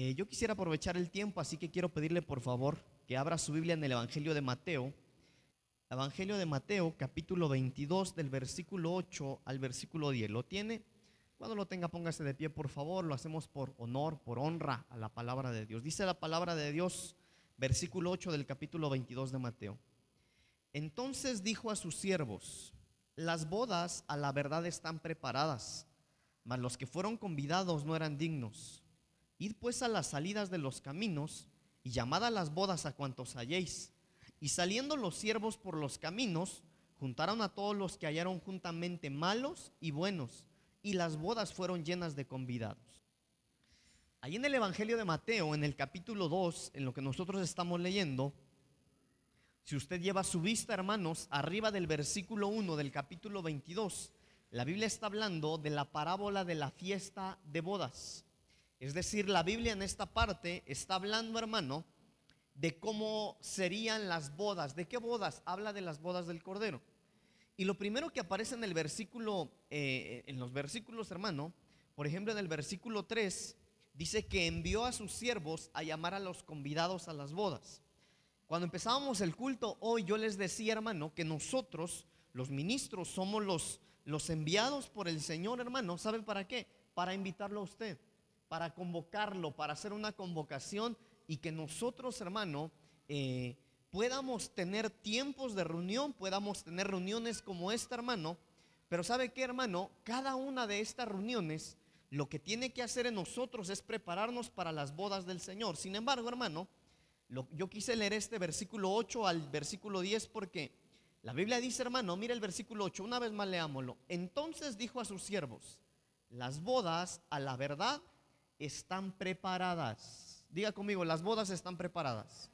Eh, yo quisiera aprovechar el tiempo, así que quiero pedirle por favor que abra su Biblia en el Evangelio de Mateo. Evangelio de Mateo, capítulo 22, del versículo 8 al versículo 10. ¿Lo tiene? Cuando lo tenga, póngase de pie, por favor. Lo hacemos por honor, por honra a la palabra de Dios. Dice la palabra de Dios, versículo 8 del capítulo 22 de Mateo. Entonces dijo a sus siervos, las bodas a la verdad están preparadas, mas los que fueron convidados no eran dignos. Id pues a las salidas de los caminos y llamad a las bodas a cuantos halléis. Y saliendo los siervos por los caminos, juntaron a todos los que hallaron juntamente malos y buenos, y las bodas fueron llenas de convidados. Ahí en el Evangelio de Mateo, en el capítulo 2, en lo que nosotros estamos leyendo, si usted lleva su vista, hermanos, arriba del versículo 1 del capítulo 22, la Biblia está hablando de la parábola de la fiesta de bodas. Es decir, la Biblia en esta parte está hablando, hermano, de cómo serían las bodas. ¿De qué bodas? Habla de las bodas del Cordero. Y lo primero que aparece en el versículo, eh, en los versículos, hermano, por ejemplo, en el versículo 3, dice que envió a sus siervos a llamar a los convidados a las bodas. Cuando empezábamos el culto hoy, yo les decía, hermano, que nosotros, los ministros, somos los, los enviados por el Señor, hermano. ¿Saben para qué? Para invitarlo a usted, para convocarlo, para hacer una convocación y que nosotros, hermano, eh, podamos tener tiempos de reunión, podamos tener reuniones como esta, hermano. Pero ¿sabe qué, hermano? Cada una de estas reuniones lo que tiene que hacer en nosotros es prepararnos para las bodas del Señor. Sin embargo, hermano, yo quise leer este versículo 8 al versículo 10 porque la Biblia dice, hermano, mira el versículo 8, una vez más leámoslo. Entonces dijo a sus siervos, las bodas a la verdad están preparadas. Diga conmigo, las bodas están preparadas.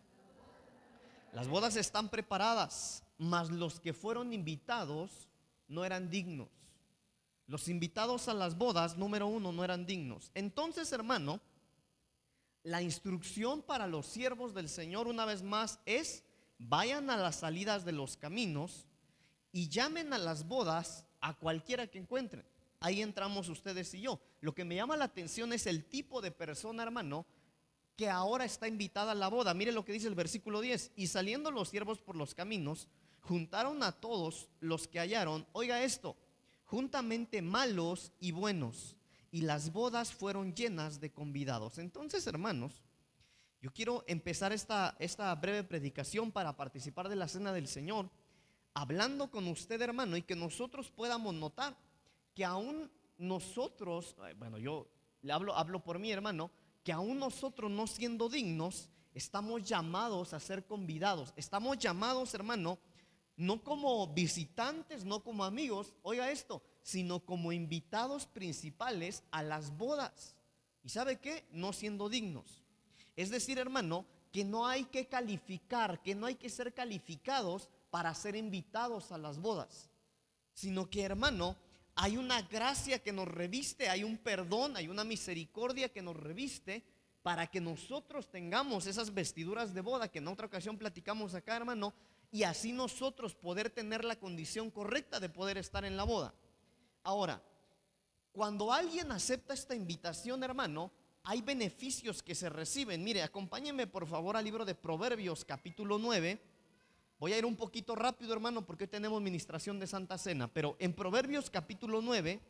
Las bodas están preparadas, mas los que fueron invitados no eran dignos. Los invitados a las bodas, número uno, no eran dignos. Entonces, hermano, la instrucción para los siervos del Señor una vez más es, vayan a las salidas de los caminos y llamen a las bodas a cualquiera que encuentren. Ahí entramos ustedes y yo. Lo que me llama la atención es el tipo de persona, hermano, que ahora está invitada a la boda. Mire lo que dice el versículo 10. Y saliendo los siervos por los caminos, juntaron a todos los que hallaron, oiga esto, juntamente malos y buenos y las bodas fueron llenas de convidados. Entonces, hermanos, yo quiero empezar esta, esta breve predicación para participar de la cena del Señor, hablando con usted, hermano, y que nosotros podamos notar que aún nosotros, bueno, yo le hablo, hablo por mí, hermano, que aún nosotros no siendo dignos, estamos llamados a ser convidados. Estamos llamados, hermano, no como visitantes, no como amigos, oiga esto, sino como invitados principales a las bodas. ¿Y sabe qué? No siendo dignos. Es decir, hermano, que no hay que calificar, que no hay que ser calificados para ser invitados a las bodas, sino que, hermano, hay una gracia que nos reviste, hay un perdón, hay una misericordia que nos reviste para que nosotros tengamos esas vestiduras de boda que en otra ocasión platicamos acá, hermano, y así nosotros poder tener la condición correcta de poder estar en la boda. Ahora, cuando alguien acepta esta invitación, hermano, hay beneficios que se reciben. Mire, acompáñenme por favor al libro de Proverbios capítulo 9. Voy a ir un poquito rápido, hermano, porque hoy tenemos ministración de Santa Cena. Pero en Proverbios capítulo 9,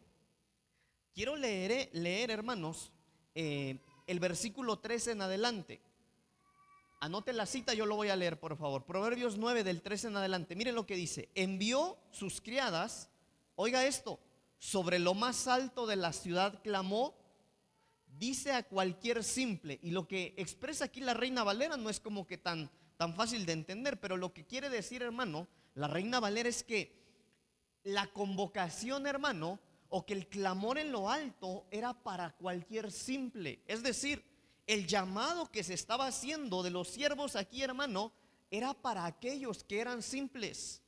quiero leer, leer hermanos, eh, el versículo 13 en adelante. Anote la cita, yo lo voy a leer, por favor. Proverbios 9 del 13 en adelante. Miren lo que dice. Envió sus criadas, oiga esto, sobre lo más alto de la ciudad clamó, dice a cualquier simple, y lo que expresa aquí la reina Valera no es como que tan, tan fácil de entender, pero lo que quiere decir, hermano, la reina Valera es que la convocación, hermano, o que el clamor en lo alto era para cualquier simple. Es decir, el llamado que se estaba haciendo de los siervos aquí, hermano, era para aquellos que eran simples.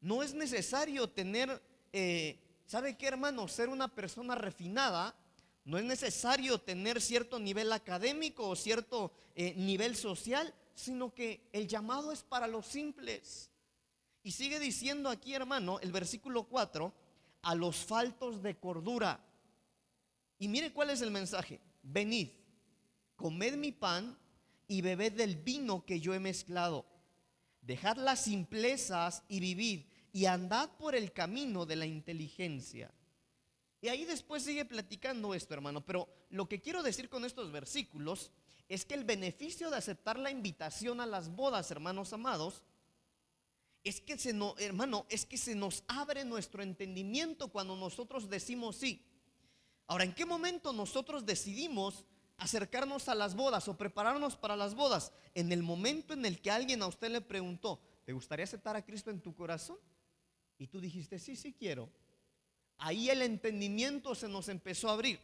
No es necesario tener eh, ¿Sabe qué, hermano? Ser una persona refinada no es necesario tener cierto nivel académico o cierto eh, nivel social, sino que el llamado es para los simples. Y sigue diciendo aquí, hermano, el versículo 4, a los faltos de cordura. Y mire cuál es el mensaje. Venid, comed mi pan y bebed del vino que yo he mezclado. Dejad las simplezas y vivid y andad por el camino de la inteligencia. Y ahí después sigue platicando esto, hermano. Pero lo que quiero decir con estos versículos es que el beneficio de aceptar la invitación a las bodas, hermanos amados, es que se no, hermano, es que se nos abre nuestro entendimiento cuando nosotros decimos sí. Ahora, ¿en qué momento nosotros decidimos acercarnos a las bodas o prepararnos para las bodas? En el momento en el que alguien a usted le preguntó, ¿te gustaría aceptar a Cristo en tu corazón? Y tú dijiste, sí, sí quiero. Ahí el entendimiento se nos empezó a abrir.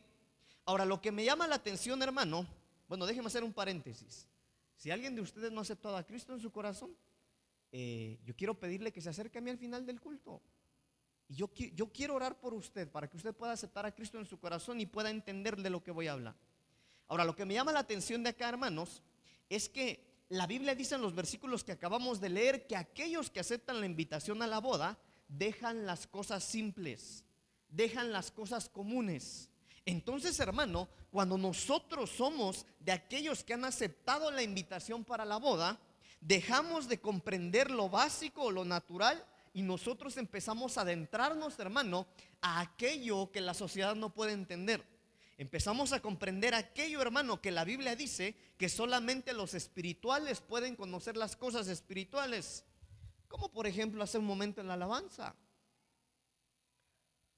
Ahora, lo que me llama la atención, hermano, bueno, déjeme hacer un paréntesis. Si alguien de ustedes no ha aceptado a Cristo en su corazón, eh, yo quiero pedirle que se acerque a mí al final del culto. Y yo, yo quiero orar por usted para que usted pueda aceptar a Cristo en su corazón y pueda entender de lo que voy a hablar. Ahora, lo que me llama la atención de acá, hermanos, es que la Biblia dice en los versículos que acabamos de leer que aquellos que aceptan la invitación a la boda dejan las cosas simples, dejan las cosas comunes. Entonces, hermano, cuando nosotros somos de aquellos que han aceptado la invitación para la boda, dejamos de comprender lo básico lo natural y nosotros empezamos a adentrarnos, hermano, a aquello que la sociedad no puede entender. Empezamos a comprender aquello, hermano, que la Biblia dice que solamente los espirituales pueden conocer las cosas espirituales. Como por ejemplo hace un momento en la alabanza.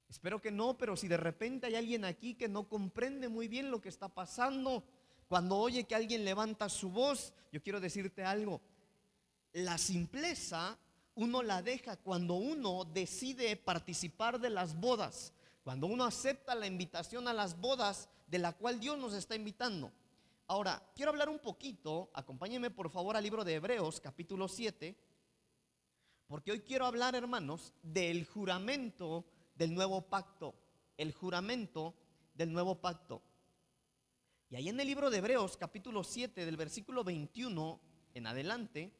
Espero que no, pero si de repente hay alguien aquí que no comprende muy bien lo que está pasando, cuando oye que alguien levanta su voz, yo quiero decirte algo. La simpleza uno la deja cuando uno decide participar de las bodas, cuando uno acepta la invitación a las bodas de la cual Dios nos está invitando. Ahora, quiero hablar un poquito, acompáñenme por favor al libro de Hebreos capítulo 7, porque hoy quiero hablar, hermanos, del juramento del nuevo pacto, el juramento del nuevo pacto. Y ahí en el libro de Hebreos capítulo 7 del versículo 21 en adelante,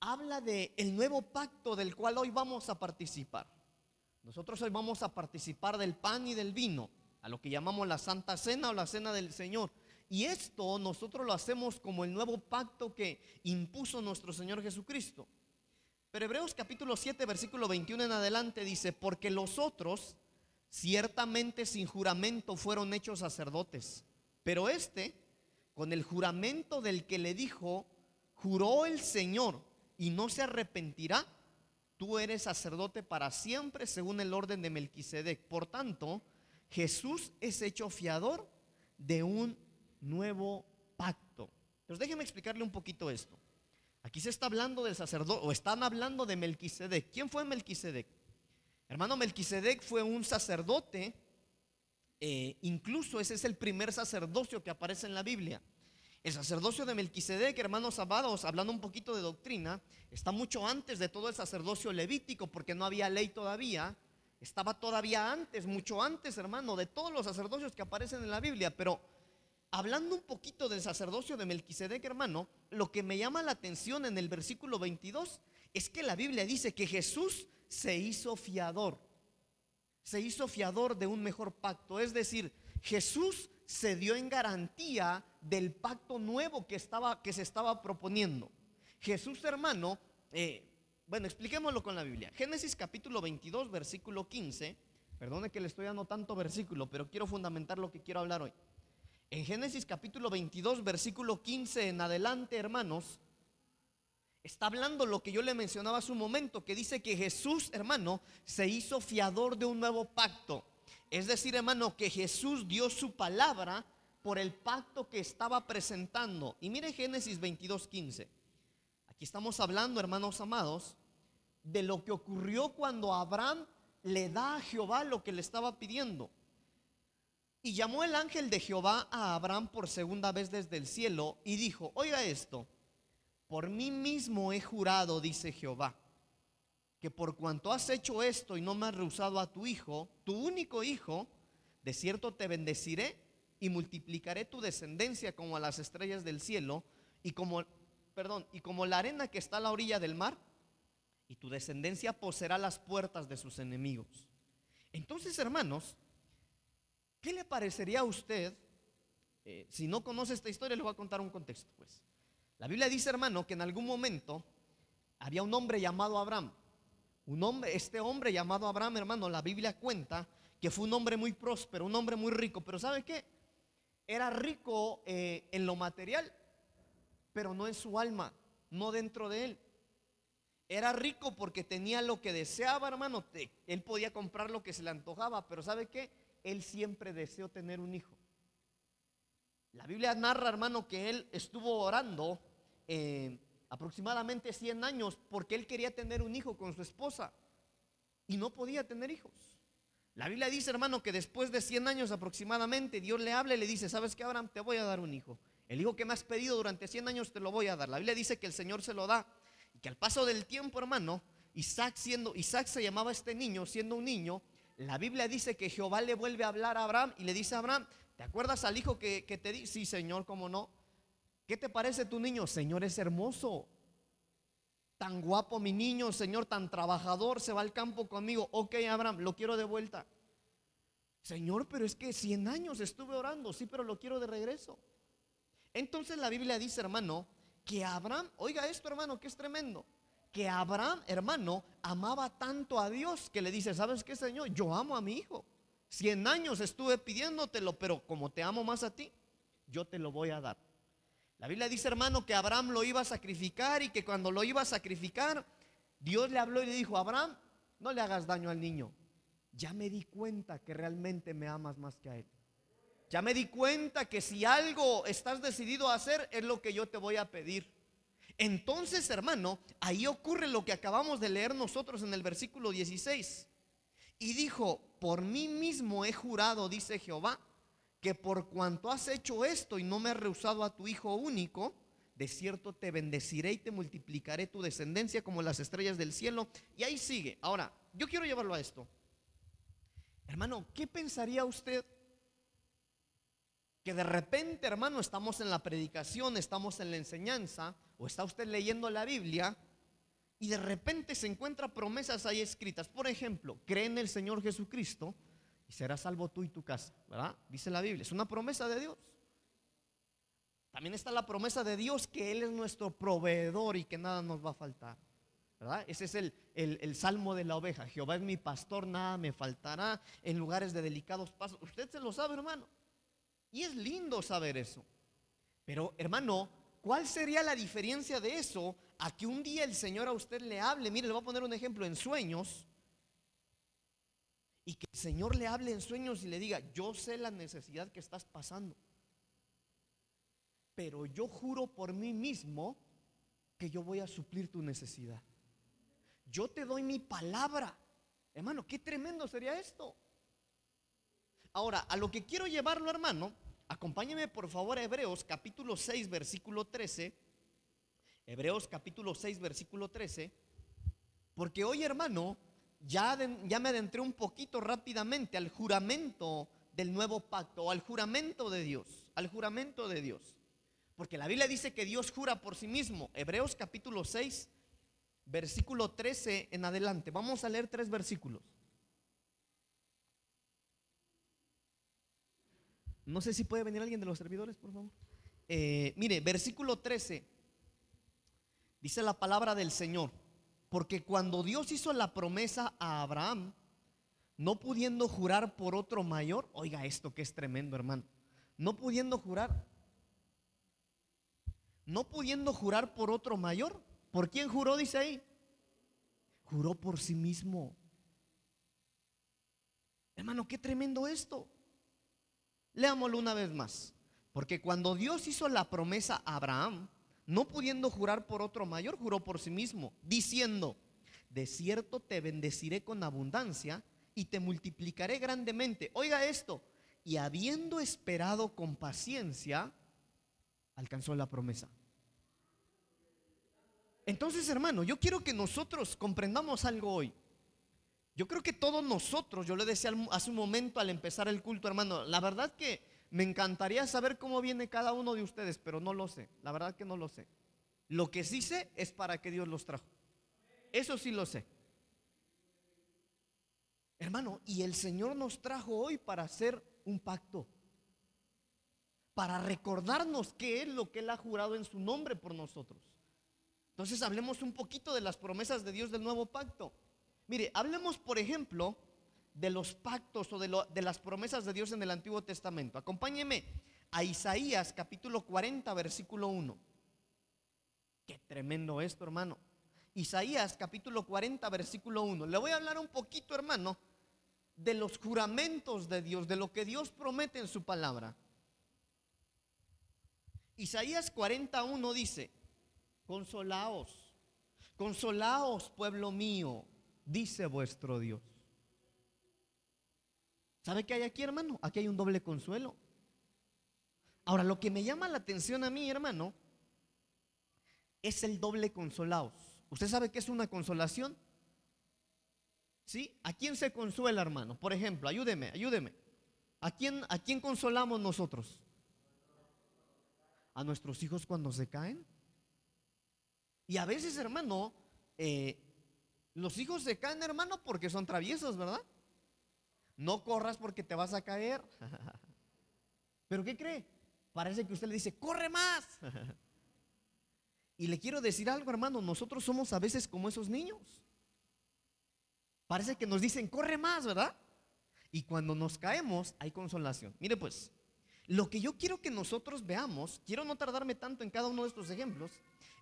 habla de el nuevo pacto del cual hoy vamos a participar. Nosotros hoy vamos a participar del pan y del vino, a lo que llamamos la Santa Cena o la Cena del Señor. Y esto nosotros lo hacemos como el nuevo pacto que impuso nuestro Señor Jesucristo. Hebreos capítulo 7, versículo 21 en adelante dice, porque los otros ciertamente sin juramento fueron hechos sacerdotes, pero este, con el juramento del que le dijo, juró el Señor y no se arrepentirá, tú eres sacerdote para siempre según el orden de Melquisedec. Por tanto, Jesús es hecho fiador de un nuevo pacto. Entonces déjeme explicarle un poquito esto. Aquí se está hablando del sacerdote, o están hablando de Melquisedec. ¿Quién fue Melquisedec? Hermano, Melquisedec fue un sacerdote, eh, incluso ese es el primer sacerdocio que aparece en la Biblia. El sacerdocio de Melquisedec, hermanos amados, hablando un poquito de doctrina, está mucho antes de todo el sacerdocio levítico, porque no había ley todavía. Estaba todavía antes, mucho antes, hermano, de todos los sacerdocios que aparecen en la Biblia. Pero hablando un poquito del sacerdocio de Melquisedec, hermano, lo que me llama la atención en el versículo 22 es que la Biblia dice que Jesús se hizo fiador. Se hizo fiador de un mejor pacto. Es decir, Jesús se dio en garantía del pacto nuevo que, estaba, que se estaba proponiendo. Jesús, hermano, eh, bueno, expliquémoslo con la Biblia. Génesis capítulo 22, versículo 15. Perdone que le estoy dando tanto versículo, pero quiero fundamentar lo que quiero hablar hoy. En Génesis capítulo 22, versículo 15 en adelante, hermanos, está hablando lo que yo le mencionaba hace un momento, que dice que Jesús, hermano, se hizo fiador de un nuevo pacto. Es decir, hermano, que Jesús dio su palabra por el pacto que estaba presentando. Y mire Génesis 22, 15. Aquí estamos hablando, hermanos amados, de lo que ocurrió cuando Abraham le da a Jehová lo que le estaba pidiendo. Y llamó el ángel de Jehová a Abraham por segunda vez desde el cielo y dijo, oiga esto, por mí mismo he jurado, dice Jehová, que por cuanto has hecho esto y no me has rehusado a tu hijo, tu único hijo, de cierto te bendeciré y multiplicaré tu descendencia como a las estrellas del cielo y como, perdón, y como la arena que está a la orilla del mar, y tu descendencia poseerá las puertas de sus enemigos. Entonces, hermanos, ¿Qué le parecería a usted eh, si no conoce esta historia, le voy a contar un contexto. Pues. La Biblia dice, hermano, que en algún momento había un hombre llamado Abraham. Un hombre, este hombre llamado Abraham, hermano, la Biblia cuenta que fue un hombre muy próspero, un hombre muy rico, pero ¿sabe qué? Era rico eh, en lo material, pero no en su alma, no dentro de él. Era rico porque tenía lo que deseaba, hermano. Él podía comprar lo que se le antojaba, pero ¿sabe qué? Él siempre deseó tener un hijo. La Biblia narra, hermano, que él estuvo orando eh, aproximadamente 100 años porque él quería tener un hijo con su esposa y no podía tener hijos. La Biblia dice, hermano, que después de 100 años aproximadamente, Dios le habla y le dice, ¿sabes qué, Abraham? Te voy a dar un hijo. El hijo que me has pedido durante 100 años te lo voy a dar. La Biblia dice que el Señor se lo da y que al paso del tiempo, hermano, Isaac siendo, Isaac se llamaba este niño, siendo un niño, la Biblia dice que Jehová le vuelve a hablar a Abraham y le dice a Abraham, ¿te acuerdas al hijo que, te di? Sí, Señor, ¿cómo no? ¿Qué te parece tu niño? Señor, es hermoso. Tan guapo mi niño, Señor, tan trabajador, se va al campo conmigo. Ok, Abraham, lo quiero de vuelta. Señor, pero es que 100 años estuve orando, sí, pero lo quiero de regreso. Entonces la Biblia dice, hermano, que Abraham, oiga esto, hermano, que es tremendo, que Abraham, hermano, amaba tanto a Dios que le dice, ¿sabes qué, Señor? Yo amo a mi hijo. 100 años estuve pidiéndotelo, pero como te amo más a ti, yo te lo voy a dar. La Biblia dice, hermano, que Abraham lo iba a sacrificar y que cuando lo iba a sacrificar, Dios le habló y le dijo, Abraham, no le hagas daño al niño ya me di cuenta que realmente me amas más que a Él. Ya me di cuenta que si algo estás decidido a hacer, es lo que yo te voy a pedir. Entonces, hermano, ahí ocurre lo que acabamos de leer nosotros en el versículo 16. Y dijo, por mí mismo he jurado, dice Jehová, que por cuanto has hecho esto y no me has rehusado a tu Hijo único, de cierto te bendeciré y te multiplicaré tu descendencia como las estrellas del cielo. Y ahí sigue. Ahora, yo quiero llevarlo a esto. Hermano, ¿qué pensaría usted? Que de repente, hermano, estamos en la predicación, estamos en la enseñanza, o está usted leyendo la Biblia, y de repente se encuentra promesas ahí escritas. Por ejemplo, cree en el Señor Jesucristo y serás salvo tú y tu casa, ¿verdad? Dice la Biblia, es una promesa de Dios. También está la promesa de Dios que Él es nuestro proveedor y que nada nos va a faltar. Ese es el, el, salmo de la oveja. Jehová es mi pastor, nada me faltará en lugares de delicados pasos. Usted se lo sabe, hermano. Y es lindo saber eso. Pero, hermano, ¿cuál sería la diferencia de eso a que un día el Señor a usted le hable? Mire, le voy a poner un ejemplo en sueños. Y que el Señor le hable en sueños y le diga, yo sé la necesidad que estás pasando. Pero yo juro por mí mismo que yo voy a suplir tu necesidad. Yo te doy mi palabra. Hermano, qué tremendo sería esto. Ahora, a lo que quiero llevarlo, hermano, acompáñeme por favor a Hebreos capítulo 6, versículo 13. Hebreos capítulo 6, versículo 13. Porque hoy, hermano, ya, ya me adentré un poquito rápidamente al juramento del nuevo pacto, o al juramento de Dios, al juramento de Dios. Porque la Biblia dice que Dios jura por sí mismo. Hebreos capítulo 6, versículo 13 en adelante. Vamos a leer tres versículos. No sé si puede venir alguien de los servidores, por favor. Eh, mire, versículo 13. Dice la palabra del Señor. Porque cuando Dios hizo la promesa a Abraham, no pudiendo jurar por otro mayor, oiga esto que es tremendo, hermano. No pudiendo jurar, no pudiendo jurar por otro mayor, ¿Por quién juró? Dice ahí. Juró por sí mismo. Hermano, qué tremendo esto. Leámoslo una vez más. Porque cuando Dios hizo la promesa a Abraham, no pudiendo jurar por otro mayor, juró por sí mismo, diciendo, de cierto te bendeciré con abundancia y te multiplicaré grandemente. Oiga esto, y habiendo esperado con paciencia, alcanzó la promesa. Entonces, hermano, yo quiero que nosotros comprendamos algo hoy. Yo creo que todos nosotros, yo le decía hace un momento al empezar el culto, hermano, la verdad que me encantaría saber cómo viene cada uno de ustedes, pero no lo sé, la verdad que no lo sé. Lo que sí sé es para qué Dios los trajo. Eso sí lo sé. Hermano, y el Señor nos trajo hoy para hacer un pacto. para recordarnos qué es lo que Él ha jurado en su nombre por nosotros. Entonces hablemos un poquito de las promesas de Dios del nuevo pacto. Mire, hablemos por ejemplo de los pactos o de, las promesas de Dios en el Antiguo Testamento. Acompáñeme a Isaías capítulo 40, versículo 1. Qué tremendo esto, hermano. Isaías capítulo 40, versículo 1. Le voy a hablar un poquito, hermano, de los juramentos de Dios, de lo que Dios promete en su palabra. Isaías 41 dice, consolaos, consolaos pueblo mío, dice vuestro Dios. ¿Sabe qué hay aquí, hermano? Aquí hay un doble consuelo. Ahora, lo que me llama la atención a mí, hermano, es el doble consolaos. ¿Usted sabe qué es una consolación? ¿Sí? ¿A quién se consuela, hermano? Por ejemplo, ayúdeme, ayúdeme. ¿A quién, ¿A quién consolamos nosotros? ¿A nuestros hijos cuando se caen? Y a veces, hermano, eh, los hijos se caen, hermano, porque son traviesos, ¿verdad? No corras porque te vas a caer. ¿Pero qué cree? Parece que usted le dice, corre más. y le quiero decir algo, hermano, nosotros somos a veces como esos niños. Parece que nos dicen, corre más, ¿verdad? Y cuando nos caemos, hay consolación. Mire pues, lo que yo quiero que nosotros veamos, quiero no tardarme tanto en cada uno de estos ejemplos,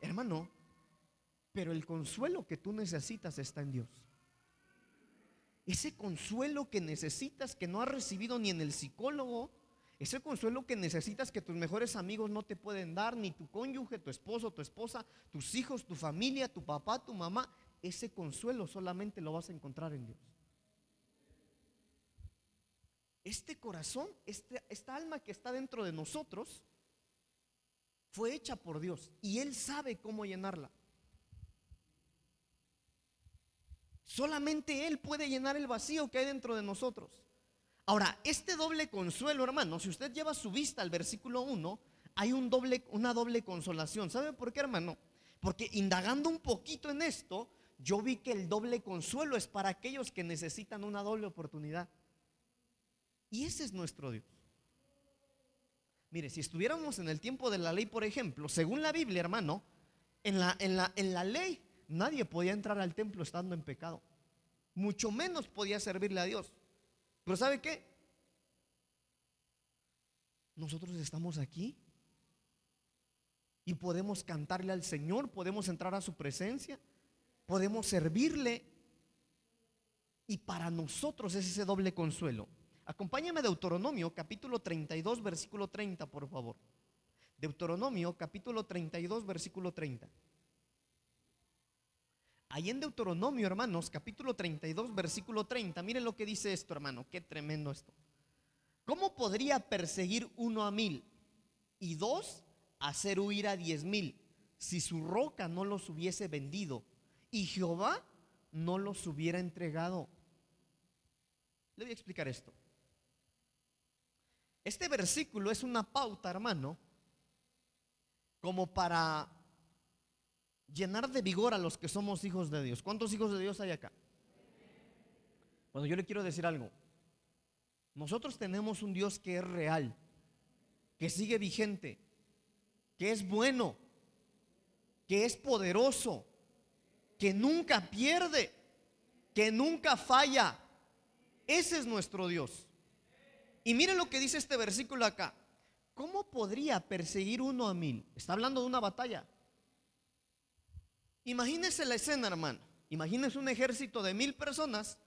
hermano, pero el consuelo que tú necesitas está en Dios. Ese consuelo que necesitas que no has recibido ni en el psicólogo, ese consuelo que necesitas que tus mejores amigos no te pueden dar, ni tu cónyuge, tu esposo, tu esposa, tus hijos, tu familia, tu papá, tu mamá, ese consuelo solamente lo vas a encontrar en Dios. Este corazón, este, esta alma que está dentro de nosotros, fue hecha por Dios y Él sabe cómo llenarla. Solamente Él puede llenar el vacío que hay dentro de nosotros. Ahora, este doble consuelo, hermano, si usted lleva su vista al versículo 1, hay un doble, una doble consolación. ¿Sabe por qué, hermano? Porque indagando un poquito en esto, yo vi que el doble consuelo es para aquellos que necesitan una doble oportunidad. Y ese es nuestro Dios. Mire, si estuviéramos en el tiempo de la ley, por ejemplo, según la Biblia, hermano, en la, en la, en la ley nadie podía entrar al templo estando en pecado. Mucho menos podía servirle a Dios. Pero ¿sabe qué? Nosotros estamos aquí y podemos cantarle al Señor, podemos entrar a su presencia, podemos servirle. Y para nosotros es ese doble consuelo. Acompáñame a Deuteronomio capítulo 32 versículo 30, por favor. Deuteronomio capítulo 32 versículo 30. Ahí en Deuteronomio, hermanos, capítulo 32, versículo 30, miren lo que dice esto, hermano, qué tremendo esto. ¿Cómo podría perseguir uno a mil y dos hacer huir a diez mil si su roca no los hubiese vendido y Jehová no los hubiera entregado? Le voy a explicar esto. Este versículo es una pauta, hermano, como para llenar de vigor a los que somos hijos de Dios. ¿Cuántos hijos de Dios hay acá? Bueno, yo le quiero decir algo. Nosotros tenemos un Dios que es real, que sigue vigente, que es bueno, que es poderoso, que nunca pierde, que nunca falla. Ese es nuestro Dios. Y miren lo que dice este versículo acá. ¿Cómo podría perseguir uno a mil? Está hablando de una batalla. Imagínese la escena, hermano. Imagínese un ejército de mil personas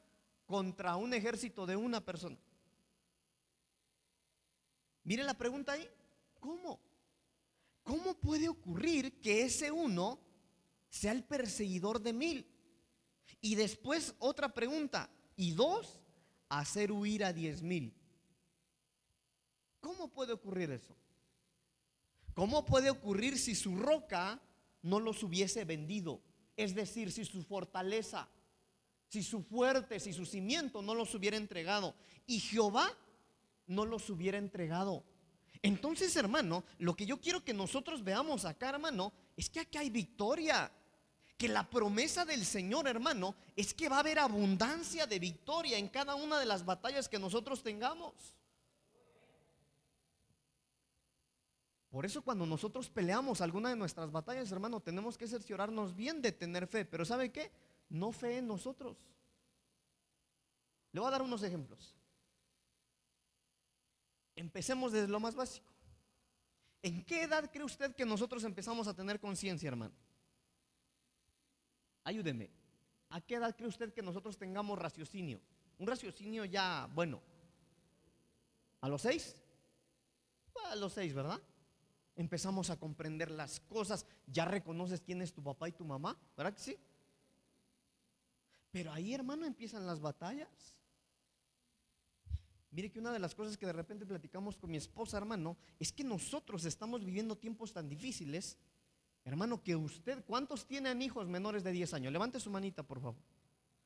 contra un ejército de una persona. Mire la pregunta ahí. ¿Cómo? ¿Cómo puede ocurrir que ese uno sea el perseguidor de mil? Y después otra pregunta. Y dos, hacer huir a diez mil. ¿Cómo puede ocurrir eso? ¿Cómo puede ocurrir si su roca no los hubiese vendido. Es decir, si su fortaleza, si su fuerte, si su cimiento no los hubiera entregado y Jehová no los hubiera entregado. Entonces, hermano, lo que yo quiero que nosotros veamos acá, hermano, es que aquí hay victoria. Que la promesa del Señor, hermano, es que va a haber abundancia de victoria en cada una de las batallas que nosotros tengamos. Por eso cuando nosotros peleamos alguna de nuestras batallas, hermano, tenemos que cerciorarnos bien de tener fe. Pero ¿sabe qué? No fe en nosotros. Le voy a dar unos ejemplos. Empecemos desde lo más básico. ¿En qué edad cree usted que nosotros empezamos a tener conciencia, hermano? Ayúdeme. ¿A qué edad cree usted que nosotros tengamos raciocinio? Un raciocinio ya, bueno. ¿A los seis? A los seis, ¿verdad? Empezamos a comprender las cosas. Ya reconoces quién es tu papá y tu mamá, ¿verdad que sí? Pero ahí, hermano, empiezan las batallas. Mire que una de las cosas que de repente platicamos con mi esposa, hermano, es que nosotros estamos viviendo tiempos tan difíciles, hermano, que usted, ¿cuántos tienen hijos menores de 10 años? Levante su manita, por favor.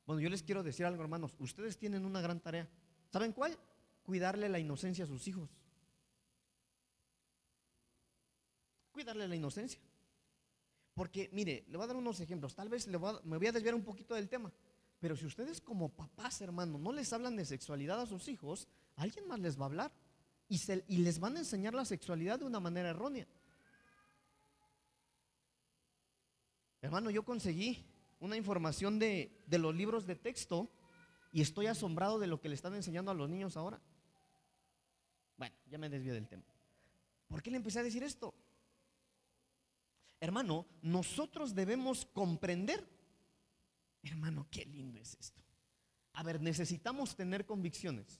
Bueno, yo les quiero decir algo, hermanos, ustedes tienen una gran tarea. ¿Saben cuál? Cuidarle la inocencia a sus hijos. Cuidarle la inocencia. Porque, mire, le voy a dar unos ejemplos. Tal vez me voy a desviar un poquito del tema. Pero si ustedes como papás, hermano, no les hablan de sexualidad a sus hijos, alguien más les va a hablar. Y, les van a enseñar la sexualidad de una manera errónea. Hermano, yo conseguí una información de, de los libros de texto y estoy asombrado de lo que le están enseñando a los niños ahora. Bueno, ya me desvío del tema. ¿Por qué le empecé a decir esto? Hermano, nosotros debemos comprender Hermano, qué lindo es esto. A ver, necesitamos tener convicciones.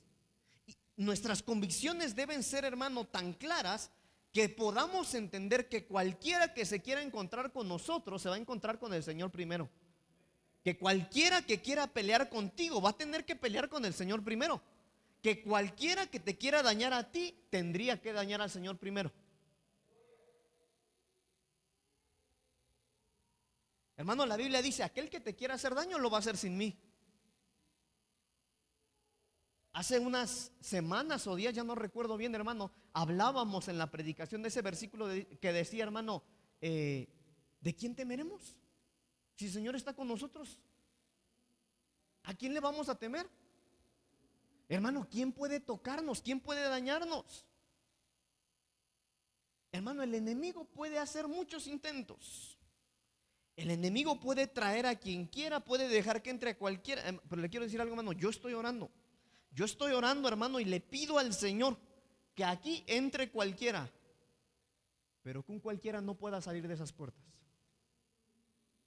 Y nuestras convicciones deben ser, hermano, tan claras que podamos entender que cualquiera que se quiera encontrar con nosotros se va a encontrar con el Señor primero. Que cualquiera que quiera pelear contigo va a tener que pelear con el Señor primero. Que cualquiera que te quiera dañar a ti tendría que dañar al Señor primero. Hermano, la Biblia dice, aquel que te quiera hacer daño lo va a hacer sin mí. Hace unas semanas o días, ya no recuerdo bien, hermano, hablábamos en la predicación de ese versículo que decía, hermano, eh, ¿de quién temeremos? Si el Señor está con nosotros, ¿a quién le vamos a temer? Hermano, ¿quién puede tocarnos? ¿Quién puede dañarnos? Hermano, el enemigo puede hacer muchos intentos. El enemigo puede traer a quien quiera, puede dejar que entre a cualquiera. Em, pero le quiero decir algo, hermano, yo estoy orando. Yo estoy orando, hermano, y le pido al Señor que aquí entre cualquiera, pero que un cualquiera no pueda salir de esas puertas.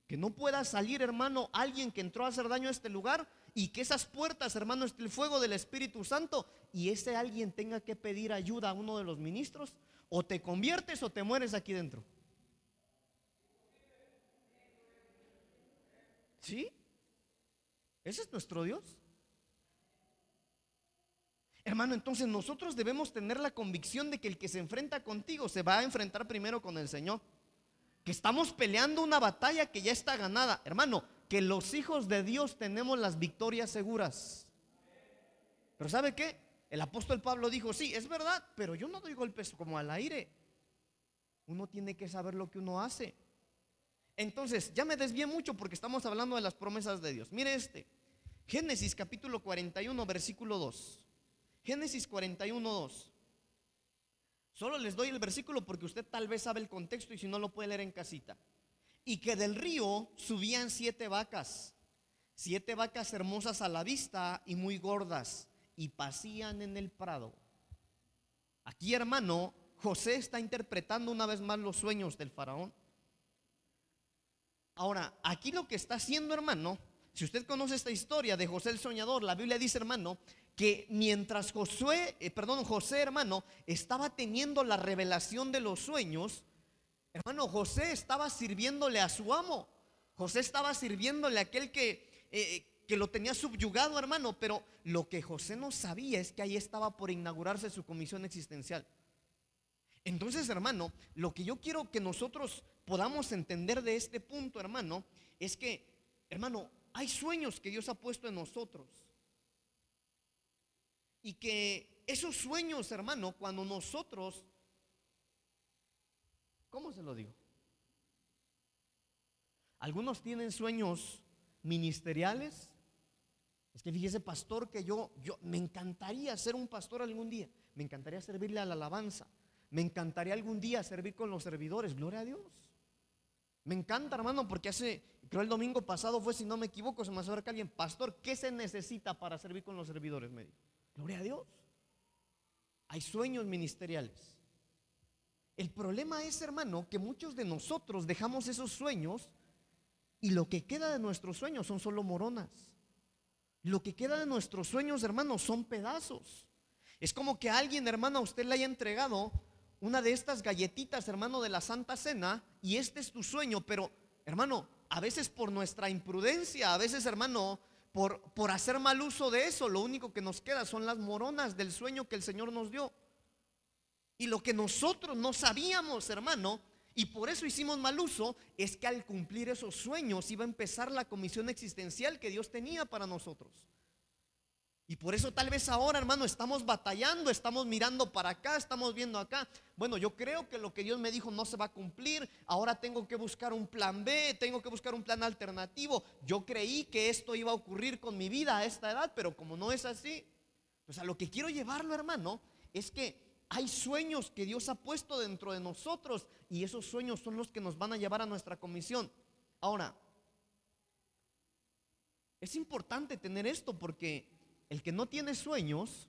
Que no pueda salir, hermano, alguien que entró a hacer daño a este lugar y que esas puertas, hermano, esté el fuego del Espíritu Santo y ese alguien tenga que pedir ayuda a uno de los ministros. O te conviertes o te mueres aquí dentro. ¿Sí? Ese es nuestro Dios. Hermano, entonces nosotros debemos tener la convicción de que el que se enfrenta contigo se va a enfrentar primero con el Señor. Que estamos peleando una batalla que ya está ganada. Hermano, que los hijos de Dios tenemos las victorias seguras. Pero ¿sabe qué? El apóstol Pablo dijo, sí, es verdad, pero yo no doy golpes como al aire. Uno tiene que saber lo que uno hace. Entonces, ya me desvié mucho porque estamos hablando de las promesas de Dios. Mire este, Génesis capítulo 41, versículo 2. Génesis 41, 2. Solo les doy el versículo porque usted tal vez sabe el contexto y si no lo puede leer en casita. Y que del río subían siete vacas, siete vacas hermosas a la vista y muy gordas, y pasían en el prado. Aquí, hermano, José está interpretando una vez más los sueños del faraón. Ahora, aquí lo que está haciendo, hermano, si usted conoce esta historia de José el soñador, la Biblia dice, hermano, que mientras Josué, eh, perdón, José, hermano, estaba teniendo la revelación de los sueños, hermano, José estaba sirviéndole a su amo. José estaba sirviéndole a aquel que, eh, que lo tenía subyugado, hermano, pero lo que José no sabía es que ahí estaba por inaugurarse su comisión existencial. Entonces, hermano, lo que yo quiero que nosotros podamos entender de este punto, hermano, es que, hermano, hay sueños que Dios ha puesto en nosotros. Y que esos sueños, hermano, cuando nosotros, ¿cómo se lo digo? Algunos tienen sueños ministeriales. Es que fíjese, pastor, que yo, yo me encantaría ser un pastor algún día. Me encantaría servirle a la alabanza me encantaría algún día servir con los servidores, gloria a Dios. Me encanta, hermano, porque hace, creo el domingo pasado fue, si no me equivoco, se me acerca alguien, pastor, ¿qué se necesita para servir con los servidores? Me dijo, gloria a Dios. Hay sueños ministeriales. El problema es, hermano, que muchos de nosotros dejamos esos sueños y lo que queda de nuestros sueños son solo moronas. Lo que queda de nuestros sueños, hermano, son pedazos. Es como que alguien, hermano, a usted le haya entregado una de estas galletitas, hermano, de la Santa Cena, y este es tu sueño, pero, hermano, a veces por nuestra imprudencia, a veces, hermano, por, por hacer mal uso de eso, lo único que nos queda son las moronas del sueño que el Señor nos dio. Y lo que nosotros no sabíamos, hermano, y por eso hicimos mal uso, es que al cumplir esos sueños iba a empezar la comisión existencial que Dios tenía para nosotros. Y por eso tal vez ahora, hermano, estamos batallando, estamos mirando para acá, estamos viendo acá. Bueno, yo creo que lo que Dios me dijo no se va a cumplir. Ahora tengo que buscar un plan B, tengo que buscar un plan alternativo. Yo creí que esto iba a ocurrir con mi vida a esta edad, pero como no es así, pues a lo que quiero llevarlo, hermano, es que hay sueños que Dios ha puesto dentro de nosotros y esos sueños son los que nos van a llevar a nuestra comisión. Ahora, es importante tener esto porque el que no tiene sueños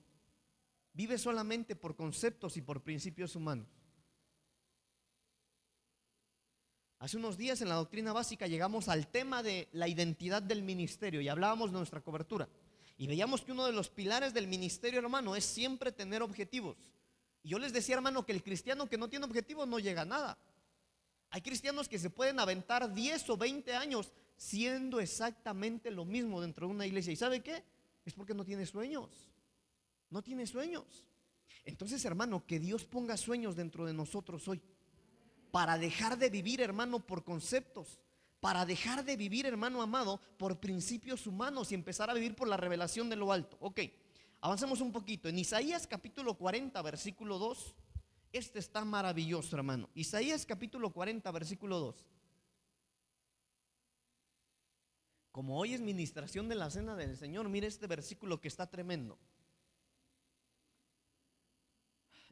vive solamente por conceptos y por principios humanos. Hace unos días en la doctrina básica llegamos al tema de la identidad del ministerio y hablábamos de nuestra cobertura. Y veíamos que uno de los pilares del ministerio, hermano, es siempre tener objetivos. Y yo les decía, hermano, que el cristiano que no tiene objetivos no llega a nada. Hay cristianos que se pueden aventar 10 o 20 años siendo exactamente lo mismo dentro de una iglesia. ¿Y sabe qué? Es porque no tiene sueños. No tiene sueños. Entonces, hermano, que Dios ponga sueños dentro de nosotros hoy. Para dejar de vivir, hermano, por conceptos. Para dejar de vivir, hermano amado, por principios humanos y empezar a vivir por la revelación de lo alto. Ok, avancemos un poquito. En Isaías capítulo 40, versículo 2. Este está maravilloso, hermano. Isaías capítulo 40, versículo 2. Como hoy es ministración de la cena del Señor, mire este versículo que está tremendo.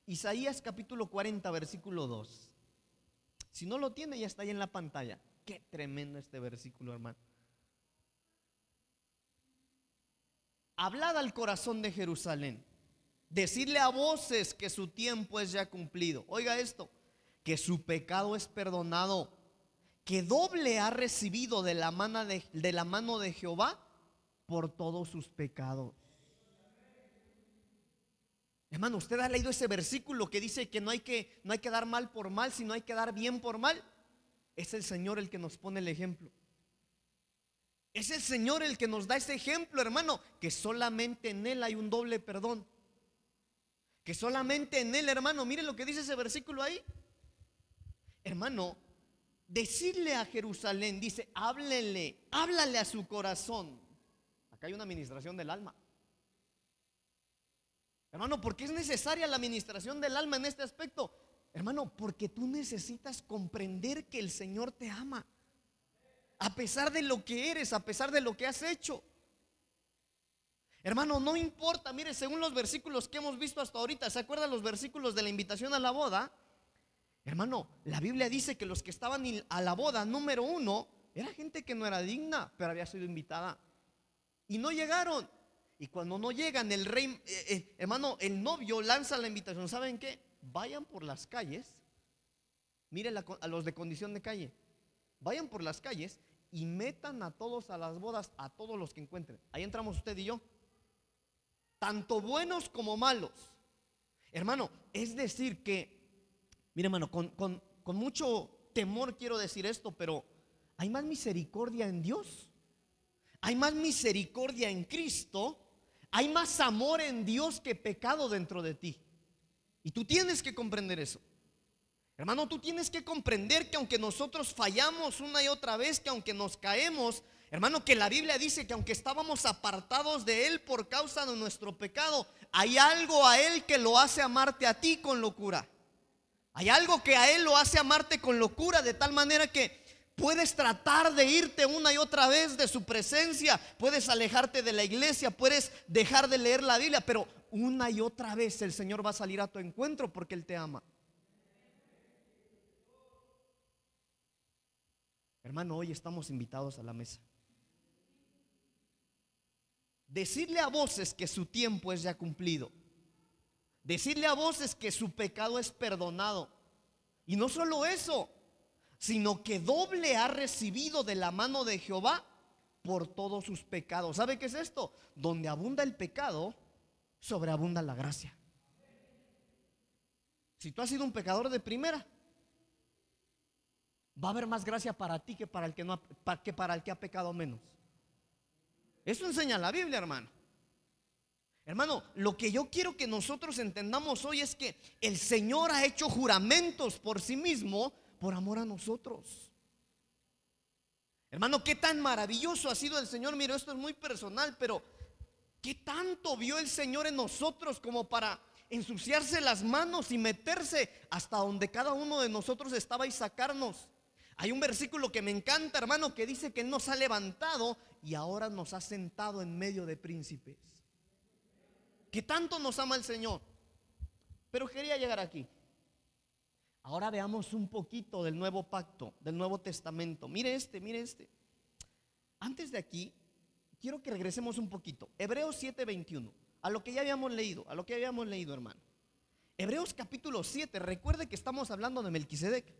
Isaías capítulo 40, versículo 2. Si no lo tiene, ya está ahí en la pantalla. Qué tremendo este versículo, hermano. Hablad al corazón de Jerusalén. Decirle a voces que su tiempo es ya cumplido. Oiga esto, que su pecado es perdonado que doble ha recibido de la, mano de, de la mano de Jehová por todos sus pecados. Hermano, usted ha leído ese versículo que dice que no hay que no hay que dar mal por mal, sino hay que dar bien por mal. Es el Señor el que nos pone el ejemplo. Es el Señor el que nos da ese ejemplo, hermano, que solamente en Él hay un doble perdón. Que solamente en Él, hermano, mire lo que dice ese versículo ahí. Hermano, decirle a Jerusalén, dice, háblele, háblale a su corazón. Acá hay una administración del alma. Hermano, ¿por qué es necesaria la administración del alma en este aspecto? Hermano, porque tú necesitas comprender que el Señor te ama. A pesar de lo que eres, a pesar de lo que has hecho. Hermano, no importa, mire, según los versículos que hemos visto hasta ahorita, ¿se acuerdan los versículos de la invitación a la boda? Hermano, la Biblia dice que los que estaban a la boda número uno era gente que no era digna, pero había sido invitada. Y no llegaron. Y cuando no llegan, el rey, eh, eh, hermano, el novio lanza la invitación. ¿Saben qué? Vayan por las calles. Miren a los de condición de calle. Vayan por las calles y metan a todos a las bodas, a todos los que encuentren. Ahí entramos usted y yo. Tanto buenos como malos. Hermano, es decir que Mire, hermano, con, mucho temor quiero decir esto, pero hay más misericordia en Dios. Hay más misericordia en Cristo. Hay más amor en Dios que pecado dentro de ti. Y tú tienes que comprender eso. Hermano, tú tienes que comprender que aunque nosotros fallamos una y otra vez, que aunque nos caemos, hermano, que la Biblia dice que aunque estábamos apartados de Él por causa de nuestro pecado, hay algo a Él que lo hace amarte a ti con locura. Hay algo que a Él lo hace amarte con locura, de tal manera que puedes tratar de irte una y otra vez de su presencia, puedes alejarte de la iglesia, puedes dejar de leer la Biblia, pero una y otra vez el Señor va a salir a tu encuentro porque Él te ama. Hermano, hoy estamos invitados a la mesa. Decirle a voces que su tiempo es ya cumplido. Decirle a voces que su pecado es perdonado. Y no solo eso, sino que doble ha recibido de la mano de Jehová por todos sus pecados. ¿Sabe qué es esto? Donde abunda el pecado, sobreabunda la gracia. Si tú has sido un pecador de primera, va a haber más gracia para ti que para el que, no, para el que ha pecado menos. Eso enseña la Biblia, hermano. Hermano, lo que yo quiero que nosotros entendamos hoy es que el Señor ha hecho juramentos por sí mismo por amor a nosotros. Hermano, qué tan maravilloso ha sido el Señor. Mira, esto es muy personal, pero qué tanto vio el Señor en nosotros como para ensuciarse las manos y meterse hasta donde cada uno de nosotros estaba y sacarnos. Hay un versículo que me encanta, hermano, que dice que Él nos ha levantado y ahora nos ha sentado en medio de príncipes. Que tanto nos ama el Señor. Pero quería llegar aquí. Ahora veamos un poquito del nuevo pacto, del Nuevo Testamento. Mire este, mire este. Antes de aquí, quiero que regresemos un poquito. Hebreos 7:21, a lo que ya habíamos leído, a lo que habíamos leído, hermano. Hebreos capítulo 7, recuerde que estamos hablando de Melquisedec.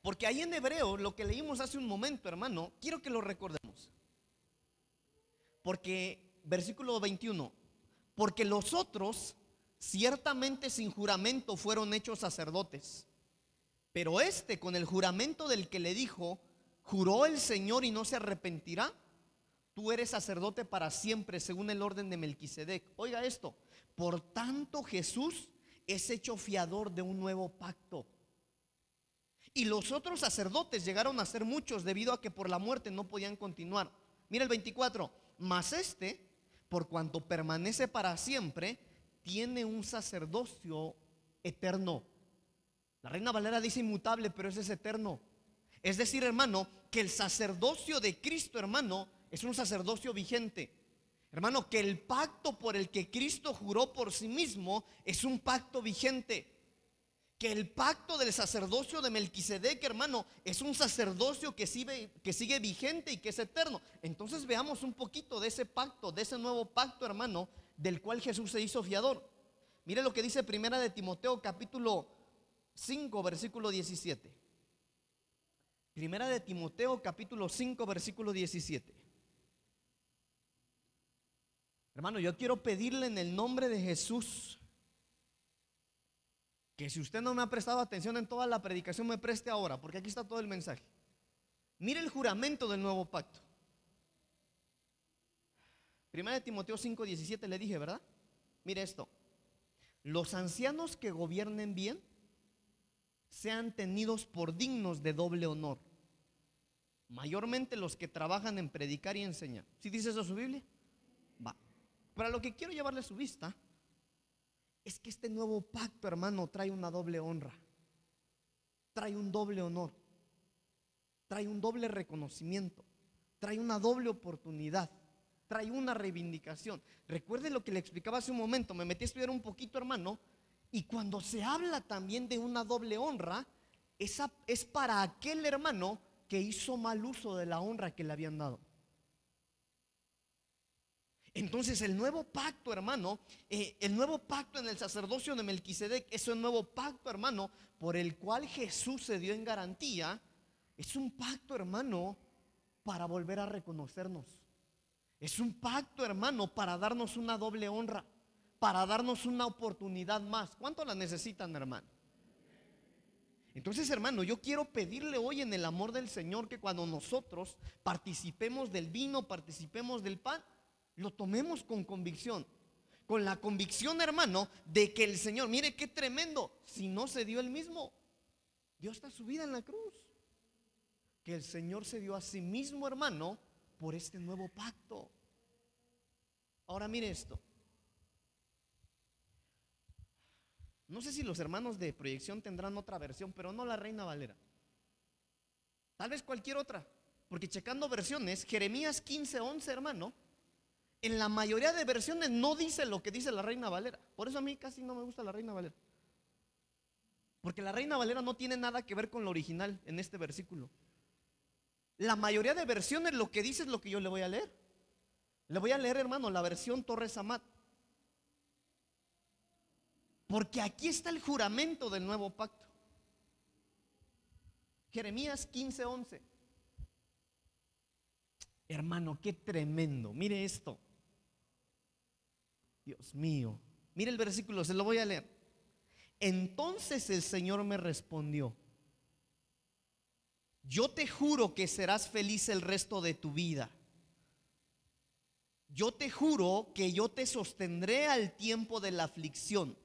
Porque ahí en hebreo, lo que leímos hace un momento, hermano, quiero que lo recordemos. Porque, versículo 21, porque los otros ciertamente sin juramento fueron hechos sacerdotes. Pero este, con el juramento del que le dijo, juró el Señor y no se arrepentirá, tú eres sacerdote para siempre, según el orden de Melquisedec. Oiga esto, por tanto Jesús es hecho fiador de un nuevo pacto y los otros sacerdotes llegaron a ser muchos debido a que por la muerte no podían continuar. Mira el 24. Mas este, por cuanto permanece para siempre, tiene un sacerdocio eterno. La reina Valera dice inmutable, pero ese es eterno. Es decir, hermano, que el sacerdocio de Cristo, hermano, es un sacerdocio vigente. Hermano, que el pacto por el que Cristo juró por sí mismo es un pacto vigente que el pacto del sacerdocio de Melquisedec, hermano, es un sacerdocio que sigue, vigente y que es eterno. Entonces veamos un poquito de ese pacto, de ese nuevo pacto, hermano, del cual Jesús se hizo fiador. Mire lo que dice Primera de Timoteo capítulo 5, versículo 17. Primera de Timoteo capítulo 5, versículo 17. Hermano, yo quiero pedirle en el nombre de Jesús que si usted no me ha prestado atención en toda la predicación, me preste ahora, porque aquí está todo el mensaje. Mire el juramento del nuevo pacto. Primera de Timoteo 5, 17 le dije, ¿verdad? Mire esto. Los ancianos que gobiernen bien sean tenidos por dignos de doble honor. Mayormente los que trabajan en predicar y enseñar. ¿Sí dice eso su Biblia? Va. Para lo que quiero llevarle su vista es que este nuevo pacto, hermano, trae una doble honra, trae un doble honor, trae un doble reconocimiento, trae una doble oportunidad, trae una reivindicación. Recuerde lo que le explicaba hace un momento, me metí a estudiar un poquito, hermano, y cuando se habla también de una doble honra, esa es para aquel hermano que hizo mal uso de la honra que le habían dado. Entonces el nuevo pacto, hermano, eh, el nuevo pacto en el sacerdocio de Melquisedec es un nuevo pacto, hermano, por el cual Jesús se dio en garantía. Es un pacto, hermano, para volver a reconocernos. Es un pacto, hermano, para darnos una doble honra, para darnos una oportunidad más. ¿Cuánto la necesitan, hermano? Entonces, hermano, yo quiero pedirle hoy en el amor del Señor que cuando nosotros participemos del vino, participemos del pan, lo tomemos con convicción. Con la convicción, hermano, de que el Señor, mire qué tremendo, si no se dio el mismo, dio hasta su vida en la cruz. Que el Señor se dio a sí mismo, hermano, por este nuevo pacto. Ahora mire esto. No sé si los hermanos de proyección tendrán otra versión, pero no la Reina Valera. Tal vez cualquier otra. Porque checando versiones, Jeremías 15:11, hermano, en la mayoría de versiones no dice lo que dice la Reina Valera. Por eso a mí casi no me gusta la Reina Valera. Porque la Reina Valera no tiene nada que ver con lo original en este versículo. La mayoría de versiones lo que dice es lo que yo le voy a leer. Le voy a leer, hermano, la versión Torres Amat. Porque aquí está el juramento del nuevo pacto. Jeremías 15:11. Hermano, qué tremendo. Mire esto. Dios mío. Mire el versículo, se lo voy a leer. Entonces el Señor me respondió, yo te juro que serás feliz el resto de tu vida. Yo te juro que yo te sostendré al tiempo de la aflicción.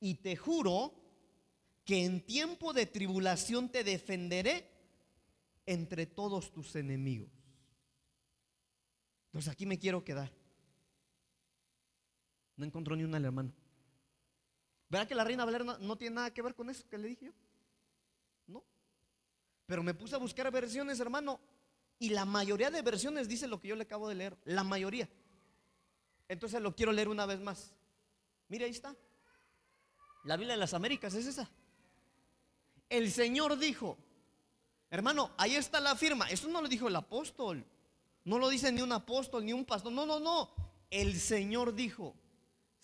Y te juro que en tiempo de tribulación te defenderé entre todos tus enemigos. Entonces aquí me quiero quedar. No encontró ni una al hermano. ¿Verdad que la reina Valera no, tiene nada que ver con eso que le dije yo? No. Pero me puse a buscar versiones, hermano, y la mayoría de versiones dice lo que yo le acabo de leer. La mayoría. Entonces lo quiero leer una vez más. Mire, ahí está. La Biblia de las Américas es esa. El Señor dijo, hermano, ahí está la firma. Eso no lo dijo el apóstol. No lo dice ni un apóstol ni un pastor. No, no, no. El Señor dijo,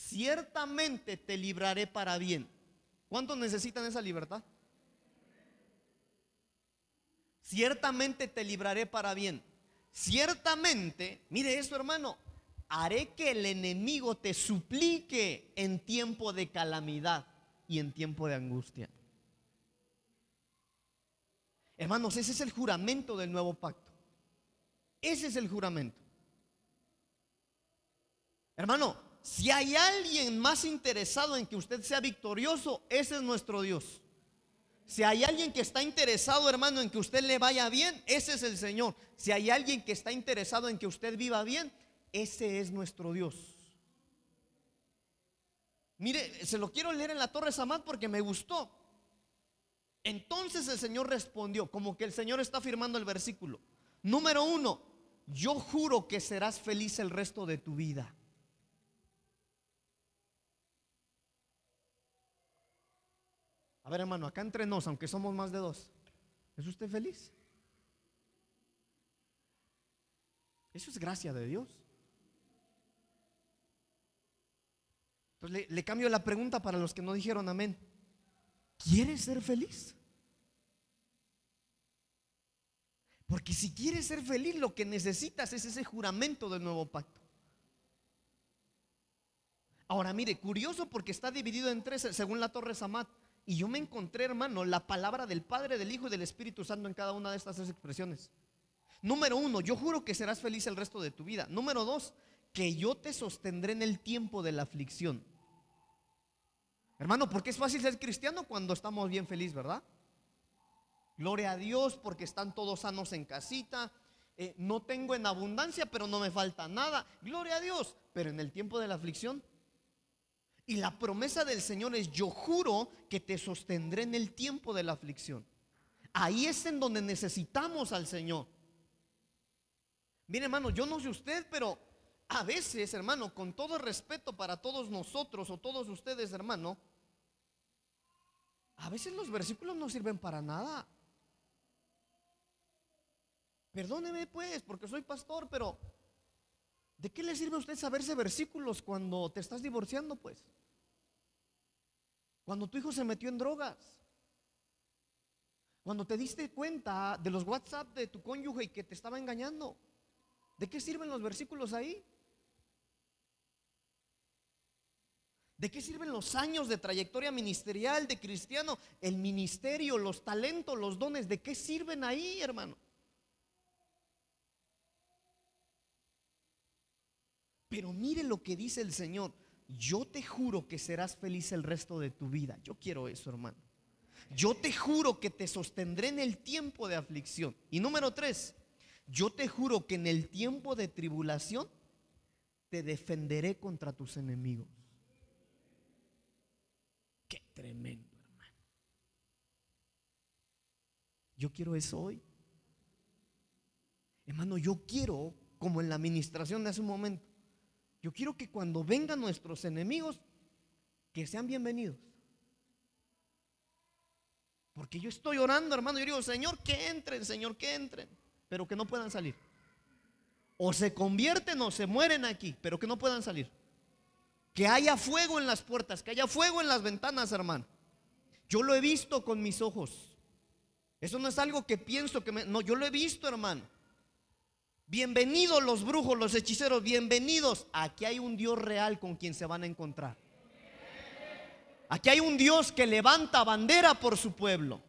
ciertamente te libraré para bien. ¿Cuántos necesitan esa libertad? Ciertamente te libraré para bien. Ciertamente, mire eso hermano, haré que el enemigo te suplique en tiempo de calamidad y en tiempo de angustia. Hermanos, ese es el juramento del nuevo pacto. Ese es el juramento. Hermano, si hay alguien más interesado en que usted sea victorioso, ese es nuestro Dios. Si hay alguien que está interesado, hermano, en que usted le vaya bien, ese es el Señor. Si hay alguien que está interesado en que usted viva bien, ese es nuestro Dios. Mire, se lo quiero leer en la Torre Samad porque me gustó. Entonces el Señor respondió, como que el Señor está firmando el versículo. Número uno, yo juro que serás feliz el resto de tu vida. A ver, hermano, acá entre nos, aunque somos más de dos, ¿es usted feliz? Eso es gracia de Dios. Entonces le, le, cambio la pregunta para los que no dijeron amén. ¿Quieres ser feliz? Porque si quieres ser feliz, lo que necesitas es ese juramento del nuevo pacto. Ahora mire, curioso porque está dividido en tres según la Torre Samat. Y yo me encontré, hermano, la palabra del Padre, del Hijo y del Espíritu Santo en cada una de estas tres expresiones. Número uno, yo juro que serás feliz el resto de tu vida. Número dos, que yo te sostendré en el tiempo de la aflicción. Hermano, porque es fácil ser cristiano cuando estamos bien felices, ¿verdad? Gloria a Dios porque están todos sanos en casita. Eh, no tengo en abundancia, pero no me falta nada. Gloria a Dios. Pero en el tiempo de la aflicción, y la promesa del Señor es, yo juro que te sostendré en el tiempo de la aflicción. Ahí es en donde necesitamos al Señor. Mire, hermano, yo no sé usted, pero a veces, hermano, con todo respeto para todos nosotros o todos ustedes, hermano, a veces los versículos no sirven para nada. Perdóneme pues, porque soy pastor, pero ¿de qué le sirve a usted saberse versículos cuando te estás divorciando, pues? Cuando tu hijo se metió en drogas. Cuando te diste cuenta de los WhatsApp de tu cónyuge y que te estaba engañando. ¿De qué sirven los versículos ahí? ¿De qué sirven los años de trayectoria ministerial de cristiano? El ministerio, los talentos, los dones, ¿de qué sirven ahí, hermano? Pero mire lo que dice el Señor yo te juro que serás feliz el resto de tu vida. Yo quiero eso, hermano. Yo te juro que te sostendré en el tiempo de aflicción. Y número tres, yo te juro que en el tiempo de tribulación te defenderé contra tus enemigos. Qué tremendo, hermano. Yo quiero eso hoy. Hermano, yo quiero, como en la administración de hace un momento, yo quiero que cuando vengan nuestros enemigos, que sean bienvenidos. Porque yo estoy orando, hermano, yo digo, Señor, que entren, Señor, que entren, pero que no puedan salir. O se convierten o se mueren aquí, pero que no puedan salir. Que haya fuego en las puertas, que haya fuego en las ventanas, hermano. Yo lo he visto con mis ojos. Eso no es algo que pienso que me... No, yo lo he visto, hermano. Bienvenidos los brujos, los hechiceros, bienvenidos. Aquí hay un Dios real con quien se van a encontrar. Aquí hay un Dios que levanta bandera por su pueblo.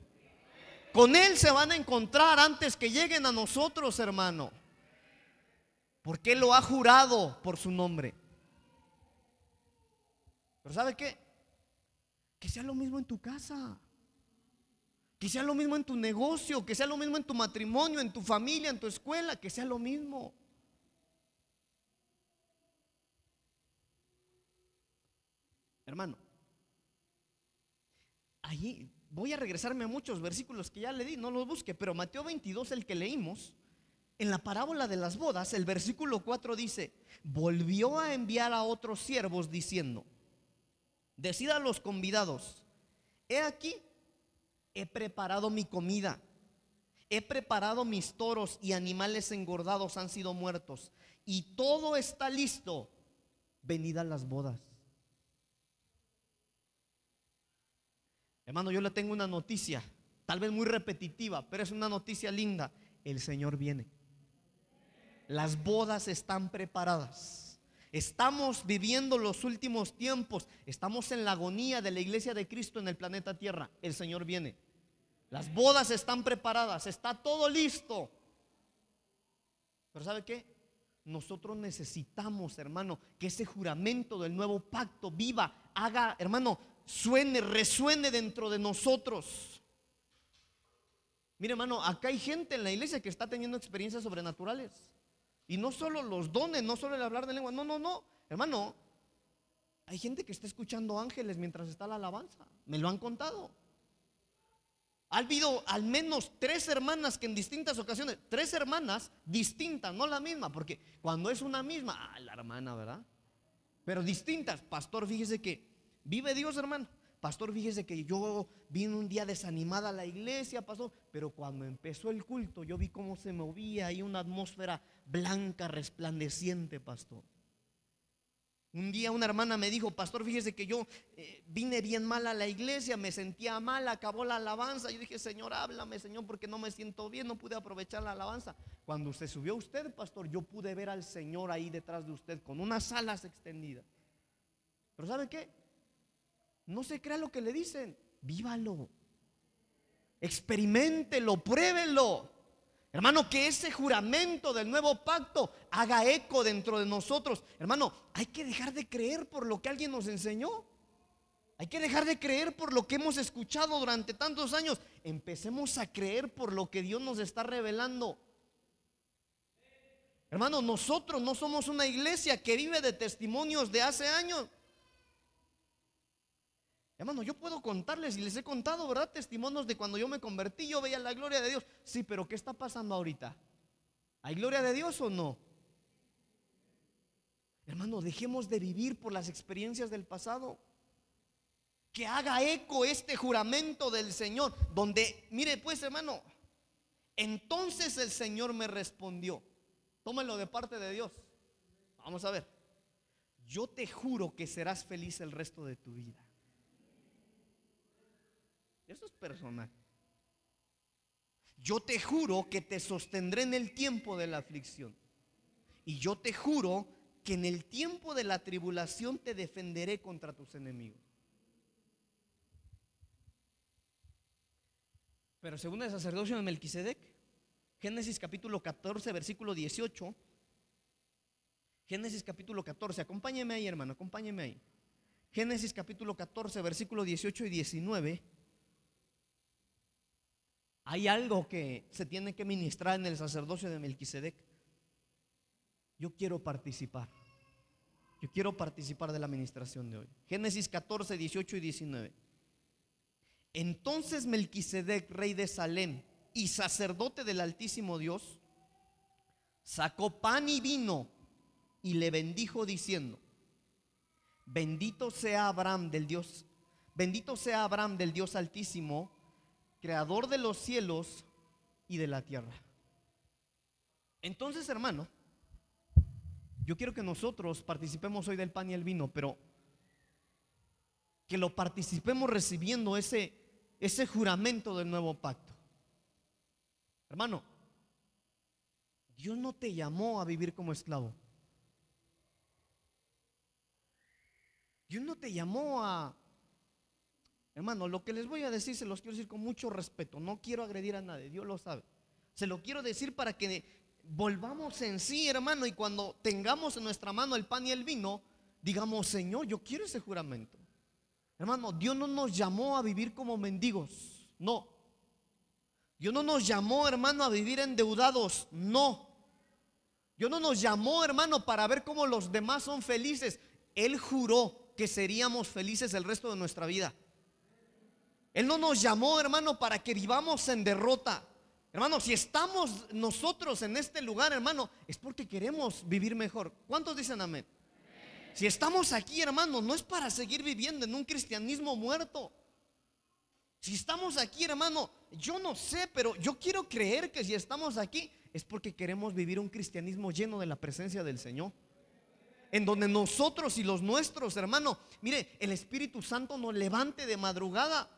Con Él se van a encontrar antes que lleguen a nosotros, hermano. Porque Él lo ha jurado por su nombre. Pero ¿sabe qué? Que sea lo mismo en tu casa. Que sea lo mismo en tu negocio, que sea lo mismo en tu matrimonio, en tu familia, en tu escuela, que sea lo mismo. Hermano, allí voy a regresarme a muchos versículos que ya le di, no los busque, pero Mateo 22, el que leímos, en la parábola de las bodas, el versículo 4 dice, volvió a enviar a otros siervos diciendo, decida a los convidados, he aquí he preparado mi comida, he preparado mis toros y animales engordados han sido muertos, y todo está listo, venid a las bodas. Hermano, yo le tengo una noticia, tal vez muy repetitiva, pero es una noticia linda. El Señor viene. Las bodas están preparadas. Estamos viviendo los últimos tiempos. Estamos en la agonía de la iglesia de Cristo en el planeta Tierra. El Señor viene. Las bodas están preparadas. Está todo listo. Pero ¿sabe qué? Nosotros necesitamos, hermano, que ese juramento del nuevo pacto viva, haga, hermano, suene, resuene dentro de nosotros. Mire, hermano, acá hay gente en la iglesia que está teniendo experiencias sobrenaturales. Y no solo los dones, no solo el hablar de lengua. No, no, no. Hermano, hay gente que está escuchando ángeles mientras está la alabanza. Me lo han contado. Ha habido al menos tres hermanas que en distintas ocasiones, tres hermanas distintas, no la misma, porque cuando es una misma, ah, la hermana, ¿verdad? Pero distintas. Pastor, fíjese que vive Dios, hermano. Pastor, fíjese que yo vine un día desanimada a la iglesia, pastor, pero cuando empezó el culto yo vi cómo se movía ahí una atmósfera blanca, resplandeciente, pastor. Un día una hermana me dijo, pastor, fíjese que yo eh, vine bien mal a la iglesia, me sentía mal, acabó la alabanza. Yo dije, Señor, háblame, Señor, porque no me siento bien, no pude aprovechar la alabanza. Cuando se subió usted, pastor, yo pude ver al Señor ahí detrás de usted con unas alas extendidas. Pero ¿sabe qué? No se crea lo que le dicen, vívalo, experimentelo, pruébelo. Hermano, que ese juramento del nuevo pacto haga eco dentro de nosotros. Hermano, hay que dejar de creer por lo que alguien nos enseñó. Hay que dejar de creer por lo que hemos escuchado durante tantos años. Empecemos a creer por lo que Dios nos está revelando. Hermano, nosotros no somos una iglesia que vive de testimonios de hace años. Hermano, yo puedo contarles y les he contado, ¿verdad? Testimonios de cuando yo me convertí, yo veía la gloria de Dios. Sí, pero ¿qué está pasando ahorita? ¿Hay gloria de Dios o no? Hermano, dejemos de vivir por las experiencias del pasado. Que haga eco este juramento del Señor, donde, mire pues hermano, entonces el Señor me respondió, tómelo de parte de Dios. Vamos a ver, yo te juro que serás feliz el resto de tu vida. Eso es personal. Yo te juro que te sostendré en el tiempo de la aflicción. Y yo te juro que en el tiempo de la tribulación te defenderé contra tus enemigos. Pero según el sacerdocio de Melquisedec, Génesis capítulo 14, versículo 18. Génesis capítulo 14, acompáñeme ahí, hermano, acompáñeme ahí. Génesis capítulo 14, versículo 18 y 19 hay algo que se tiene que ministrar en el sacerdocio de Melquisedec. Yo quiero participar. Yo quiero participar de la administración de hoy. Génesis 14, 18 y 19. Entonces Melquisedec, rey de Salem y sacerdote del Altísimo Dios, sacó pan y vino y le bendijo diciendo: Bendito sea Abraham del Dios, bendito sea Abraham del Dios Altísimo creador de los cielos y de la tierra. Entonces, hermano, yo quiero que nosotros participemos hoy del pan y el vino, pero que lo participemos recibiendo ese, ese juramento del nuevo pacto. Hermano, Dios no te llamó a vivir como esclavo. Dios no te llamó a... Hermano, lo que les voy a decir se los quiero decir con mucho respeto. No quiero agredir a nadie, Dios lo sabe. Se lo quiero decir para que volvamos en sí, hermano, y cuando tengamos en nuestra mano el pan y el vino, digamos, Señor, yo quiero ese juramento. Hermano, Dios no nos llamó a vivir como mendigos, no. Dios no nos llamó, hermano, a vivir endeudados, no. Dios no nos llamó, hermano, para ver cómo los demás son felices. Él juró que seríamos felices el resto de nuestra vida. Él no nos llamó, hermano, para que vivamos en derrota. Hermano, si estamos nosotros en este lugar, hermano, es porque queremos vivir mejor. ¿Cuántos dicen amén? Si estamos aquí, hermano, no es para seguir viviendo en un cristianismo muerto. Si estamos aquí, hermano, yo no sé, pero yo quiero creer que si estamos aquí es porque queremos vivir un cristianismo lleno de la presencia del Señor en donde nosotros y los nuestros, hermano, mire, el Espíritu Santo nos levante de madrugada.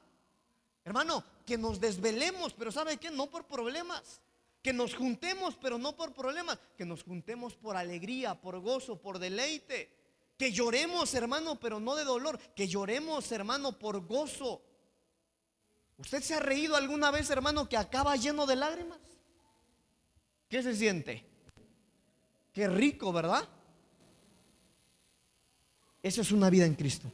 Hermano, que nos desvelemos, pero ¿sabe qué? No por problemas. Que nos juntemos, pero no por problemas. Que nos juntemos por alegría, por gozo, por deleite. Que lloremos, hermano, pero no de dolor. Que lloremos, hermano, por gozo. ¿Usted se ha reído alguna vez, hermano, que acaba lleno de lágrimas? ¿Qué se siente? Qué rico, ¿verdad? Esa es una vida en Cristo.